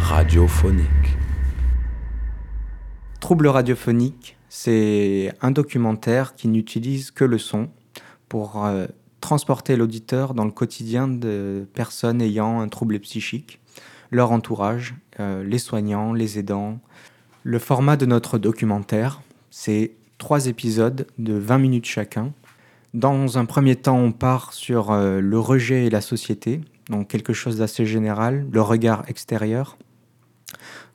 radiophonique. Trouble radiophonique, c'est un documentaire qui n'utilise que le son pour euh, transporter l'auditeur dans le quotidien de personnes ayant un trouble psychique, leur entourage, euh, les soignants, les aidants. Le format de notre documentaire, c'est trois épisodes de 20 minutes chacun. Dans un premier temps, on part sur euh, le rejet et la société, donc quelque chose d'assez général, le regard extérieur,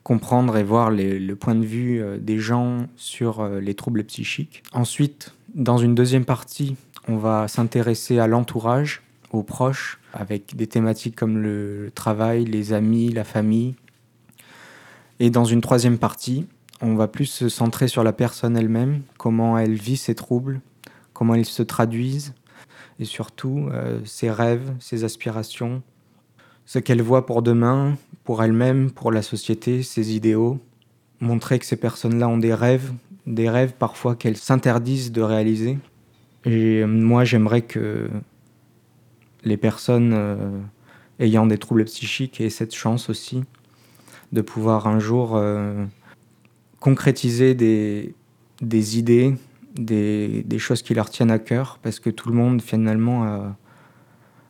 comprendre et voir le point de vue euh, des gens sur euh, les troubles psychiques. Ensuite, dans une deuxième partie, on va s'intéresser à l'entourage, aux proches, avec des thématiques comme le travail, les amis, la famille. Et dans une troisième partie, on va plus se centrer sur la personne elle-même, comment elle vit ses troubles, comment ils se traduisent, et surtout euh, ses rêves, ses aspirations, ce qu'elle voit pour demain, pour elle-même, pour la société, ses idéaux. Montrer que ces personnes-là ont des rêves, des rêves parfois qu'elles s'interdisent de réaliser. Et moi, j'aimerais que les personnes euh, ayant des troubles psychiques aient cette chance aussi de pouvoir un jour euh, concrétiser des idées, des, des, choses qui leur tiennent à cœur, parce que tout le monde finalement a,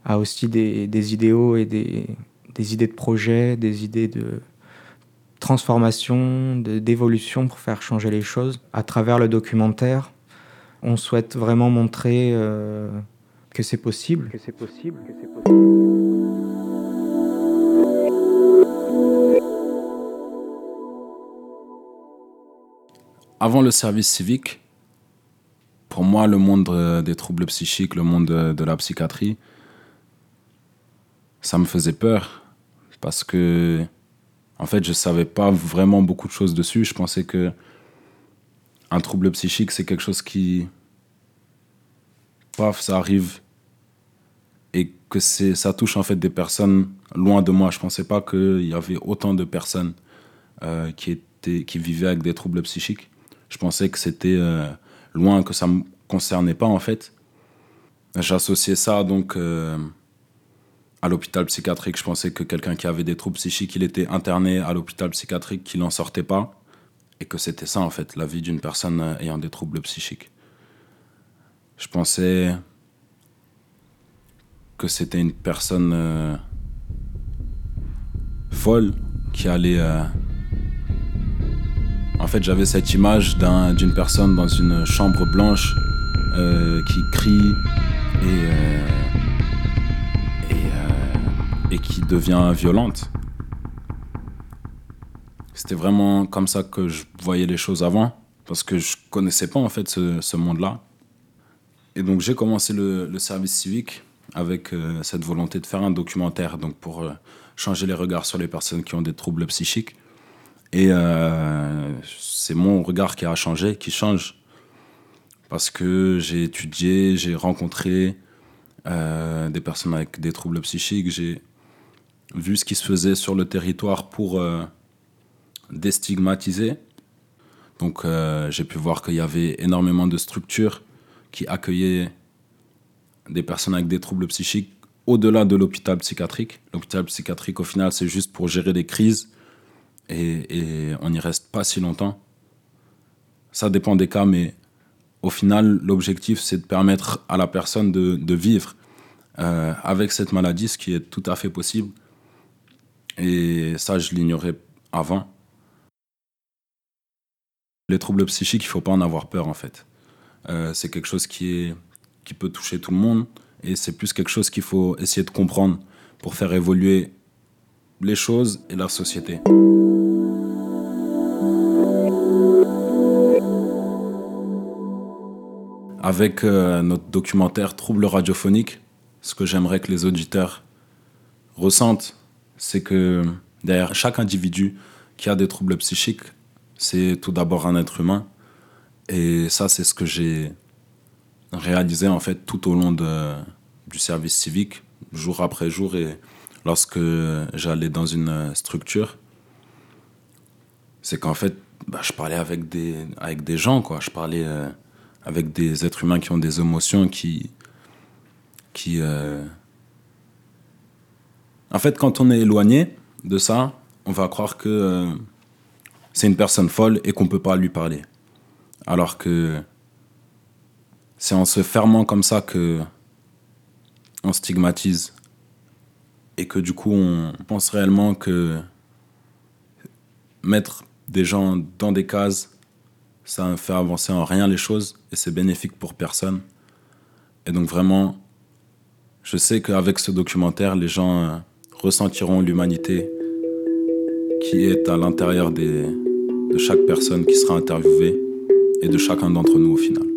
a aussi des, des, idéaux et des, des idées de projet, des idées de transformation, d'évolution pour faire changer les choses. À travers le documentaire, on souhaite vraiment montrer euh, que c'est possible. Que c'est possible, que c'est possible. Avant le service civique, pour moi, le monde euh, des troubles psychiques, le monde de la psychiatrie, ça me faisait peur parce que, en fait, je savais pas vraiment beaucoup de choses dessus. Je pensais que un trouble psychique, c'est quelque chose qui, paf, ça arrive et que ça touche en fait des personnes loin de moi. Je pensais pas qu'il y avait autant de personnes euh, qui étaient, qui vivaient avec des troubles psychiques. Je pensais que c'était euh, loin, que ça me concernait pas en fait. J'associais ça donc euh, à l'hôpital psychiatrique. Je pensais que quelqu'un qui avait des troubles psychiques, il était interné à l'hôpital psychiatrique, qu'il n'en sortait pas. Et que c'était ça, en fait, la vie d'une personne euh, ayant des troubles psychiques. Je pensais que c'était une personne euh, folle qui allait... en fait, j'avais cette image d'une personne dans une chambre blanche qui crie et et qui devient violente. C'était vraiment comme ça que je voyais les choses avant, parce que je connaissais pas en fait ce, monde-là. Et donc j'ai commencé le, service civique avec euh, cette volonté de faire un documentaire, donc pour euh, changer les regards sur les personnes qui ont des troubles psychiques. Et euh, c'est mon regard qui a changé, qui change, parce que j'ai étudié, j'ai rencontré des personnes avec des troubles psychiques, j'ai vu ce qui se faisait sur le territoire pour euh, déstigmatiser. Donc euh, j'ai pu voir qu'il y avait énormément de structures qui accueillaient des personnes avec des troubles psychiques au-delà de l'hôpital psychiatrique. L'hôpital psychiatrique, au final, c'est juste pour gérer des crises et, on n'y reste pas si longtemps. Ça dépend des cas, mais au final, l'objectif, c'est de permettre à la personne de, vivre euh, avec cette maladie, ce qui est tout à fait possible. Et ça, je l'ignorais avant. Les troubles psychiques, il ne faut pas en avoir peur en fait. Euh, c'est quelque chose qui, peut toucher tout le monde et c'est plus quelque chose qu'il faut essayer de comprendre pour faire évoluer les choses et la société. Avec euh, notre documentaire Troubles radiophoniques, ce que j'aimerais que les auditeurs ressentent c'est que derrière chaque individu qui a des troubles psychiques, c'est tout d'abord un être humain. Et ça, c'est ce que j'ai réalisé en fait tout au long de, du service civique, jour après jour. Et lorsque j'allais dans une structure, c'est qu'en fait, bah, je parlais avec des, gens, quoi. Je parlais euh, avec des êtres humains qui ont des émotions, qui, qui, euh, en fait, quand on est éloigné de ça, on va croire que euh, c'est une personne folle et qu'on ne peut pas lui parler. Alors que c'est en se fermant comme ça que on stigmatise et que du coup on pense réellement que mettre des gens dans des cases, ça ne fait avancer en rien les choses et c'est bénéfique pour personne. Et donc vraiment, je sais qu'avec ce documentaire, les gens euh, ressentiront l'humanité qui est à l'intérieur de chaque personne qui sera interviewée et de chacun d'entre nous au final.